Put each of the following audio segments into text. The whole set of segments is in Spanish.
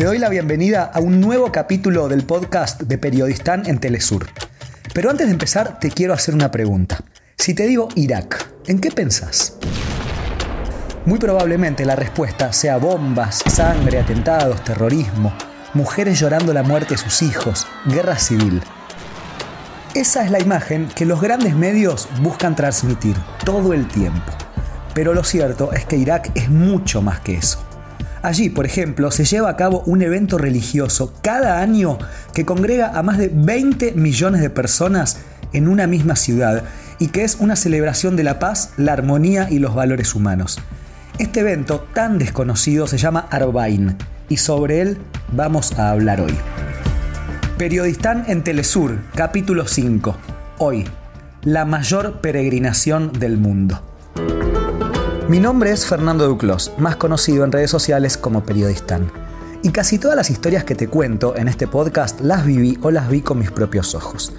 Te doy la bienvenida a un nuevo capítulo del podcast de Periodistán en Telesur. Pero antes de empezar, te quiero hacer una pregunta. Si te digo Irak, ¿en qué pensás? Muy probablemente la respuesta sea bombas, sangre, atentados, terrorismo, mujeres llorando la muerte de sus hijos, guerra civil. Esa es la imagen que los grandes medios buscan transmitir todo el tiempo. Pero lo cierto es que Irak es mucho más que eso. Allí, por ejemplo, se lleva a cabo un evento religioso cada año que congrega a más de 20 millones de personas en una misma ciudad y que es una celebración de la paz, la armonía y los valores humanos. Este evento tan desconocido se llama Arbain y sobre él vamos a hablar hoy. Periodistán en Telesur, capítulo 5. Hoy, la mayor peregrinación del mundo. Mi nombre es Fernando Duclos, más conocido en redes sociales como Periodistán. Y casi todas las historias que te cuento en este podcast las viví o las vi con mis propios ojos.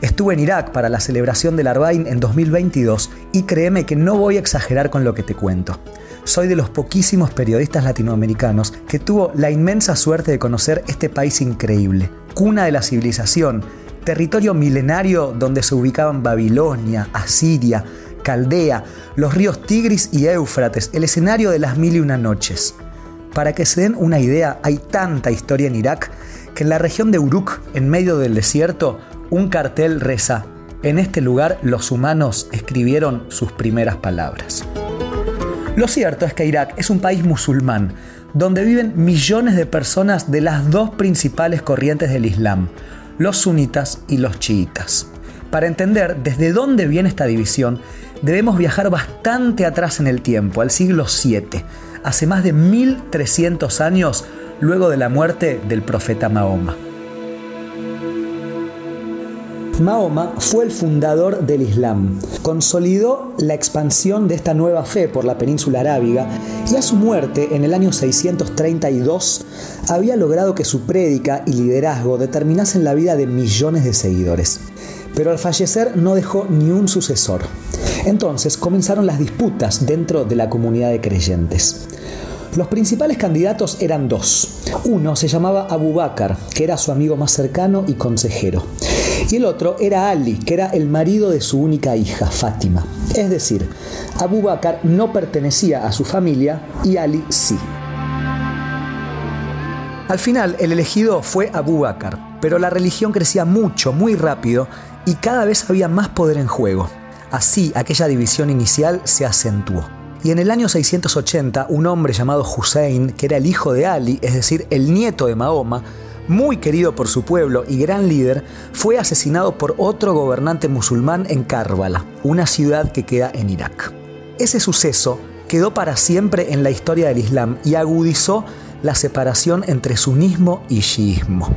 Estuve en Irak para la celebración del Arbain en 2022 y créeme que no voy a exagerar con lo que te cuento. Soy de los poquísimos periodistas latinoamericanos que tuvo la inmensa suerte de conocer este país increíble, cuna de la civilización, territorio milenario donde se ubicaban Babilonia, Asiria, Caldea, los ríos Tigris y Éufrates, el escenario de las mil y una noches. Para que se den una idea, hay tanta historia en Irak que en la región de Uruk, en medio del desierto, un cartel reza, en este lugar los humanos escribieron sus primeras palabras. Lo cierto es que Irak es un país musulmán, donde viven millones de personas de las dos principales corrientes del Islam, los sunitas y los chiitas. Para entender desde dónde viene esta división, debemos viajar bastante atrás en el tiempo, al siglo VII, hace más de 1300 años luego de la muerte del profeta Mahoma. Mahoma fue el fundador del Islam, consolidó la expansión de esta nueva fe por la península arábiga y a su muerte en el año 632 había logrado que su prédica y liderazgo determinasen la vida de millones de seguidores. Pero al fallecer no dejó ni un sucesor. Entonces comenzaron las disputas dentro de la comunidad de creyentes. Los principales candidatos eran dos. Uno se llamaba Abu Bakr, que era su amigo más cercano y consejero. Y el otro era Ali, que era el marido de su única hija, Fátima. Es decir, Abu Bakr no pertenecía a su familia y Ali sí. Al final, el elegido fue Abu Bakr, pero la religión crecía mucho, muy rápido y cada vez había más poder en juego. Así, aquella división inicial se acentuó. Y en el año 680, un hombre llamado Hussein, que era el hijo de Ali, es decir, el nieto de Mahoma, muy querido por su pueblo y gran líder, fue asesinado por otro gobernante musulmán en Karbala, una ciudad que queda en Irak. Ese suceso quedó para siempre en la historia del Islam y agudizó la separación entre sunismo y shiismo.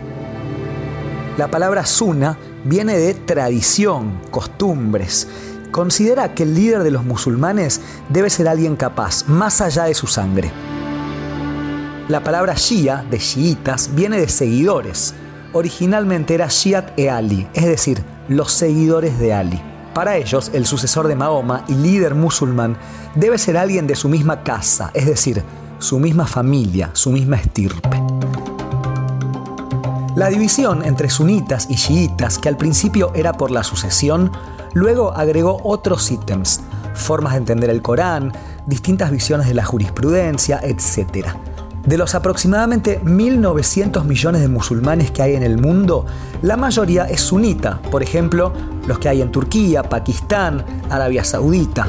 La palabra sunna viene de tradición, costumbres, considera que el líder de los musulmanes debe ser alguien capaz, más allá de su sangre. La palabra Shia, de chiitas, viene de seguidores. Originalmente era Shiat e Ali, es decir, los seguidores de Ali. Para ellos, el sucesor de Mahoma y líder musulmán debe ser alguien de su misma casa, es decir, su misma familia, su misma estirpe. La división entre sunitas y chiitas, que al principio era por la sucesión, Luego agregó otros ítems, formas de entender el Corán, distintas visiones de la jurisprudencia, etc. De los aproximadamente 1.900 millones de musulmanes que hay en el mundo, la mayoría es sunita, por ejemplo, los que hay en Turquía, Pakistán, Arabia Saudita.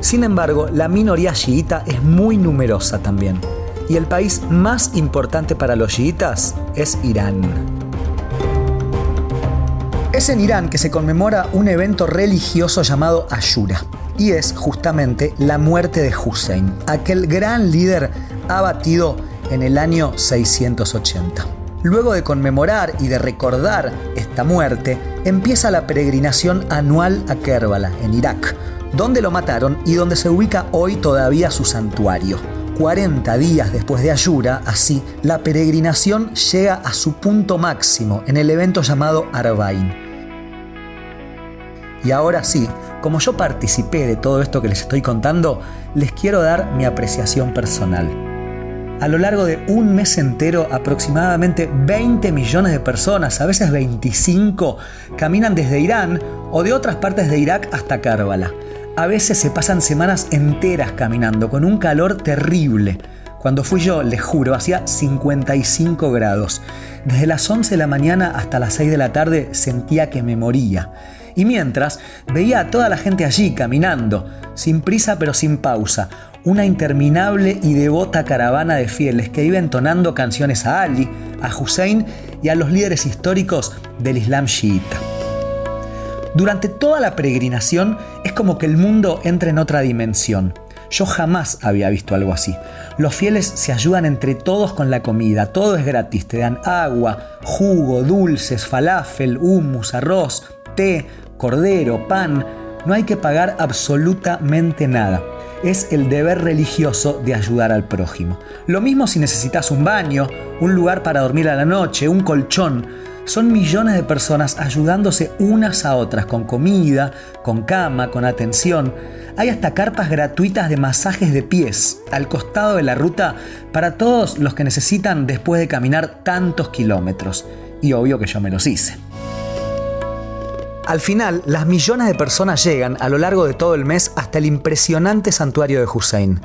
Sin embargo, la minoría chiita es muy numerosa también. Y el país más importante para los chiitas es Irán. Es en Irán que se conmemora un evento religioso llamado Ashura, y es justamente la muerte de Hussein, aquel gran líder abatido en el año 680. Luego de conmemorar y de recordar esta muerte, empieza la peregrinación anual a Kerbala, en Irak, donde lo mataron y donde se ubica hoy todavía su santuario. 40 días después de Ayura, así, la peregrinación llega a su punto máximo en el evento llamado Arbain. Y ahora sí, como yo participé de todo esto que les estoy contando, les quiero dar mi apreciación personal. A lo largo de un mes entero, aproximadamente 20 millones de personas, a veces 25, caminan desde Irán o de otras partes de Irak hasta Karbala. A veces se pasan semanas enteras caminando con un calor terrible. Cuando fui yo, les juro, hacía 55 grados. Desde las 11 de la mañana hasta las 6 de la tarde sentía que me moría. Y mientras, veía a toda la gente allí caminando, sin prisa pero sin pausa, una interminable y devota caravana de fieles que iba entonando canciones a Ali, a Hussein y a los líderes históricos del Islam chiita. Durante toda la peregrinación es como que el mundo entra en otra dimensión. Yo jamás había visto algo así. Los fieles se ayudan entre todos con la comida, todo es gratis, te dan agua, jugo, dulces, falafel, hummus, arroz, té, cordero, pan. No hay que pagar absolutamente nada. Es el deber religioso de ayudar al prójimo. Lo mismo si necesitas un baño, un lugar para dormir a la noche, un colchón. Son millones de personas ayudándose unas a otras con comida, con cama, con atención. Hay hasta carpas gratuitas de masajes de pies al costado de la ruta para todos los que necesitan después de caminar tantos kilómetros. Y obvio que yo me los hice. Al final, las millones de personas llegan a lo largo de todo el mes hasta el impresionante santuario de Hussein,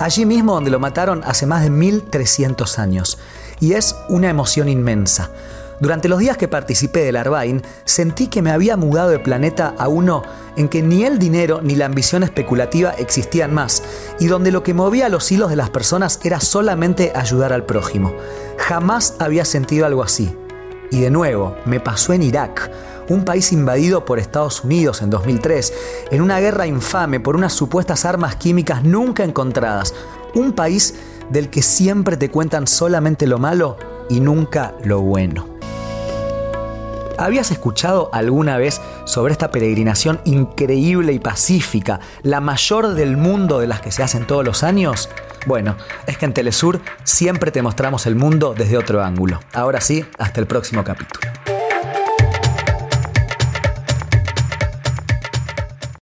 allí mismo donde lo mataron hace más de 1300 años. Y es una emoción inmensa. Durante los días que participé del Arbain, sentí que me había mudado de planeta a uno en que ni el dinero ni la ambición especulativa existían más, y donde lo que movía los hilos de las personas era solamente ayudar al prójimo. Jamás había sentido algo así. Y de nuevo, me pasó en Irak, un país invadido por Estados Unidos en 2003, en una guerra infame por unas supuestas armas químicas nunca encontradas. Un país del que siempre te cuentan solamente lo malo y nunca lo bueno. ¿Habías escuchado alguna vez sobre esta peregrinación increíble y pacífica, la mayor del mundo de las que se hacen todos los años? Bueno, es que en Telesur siempre te mostramos el mundo desde otro ángulo. Ahora sí, hasta el próximo capítulo.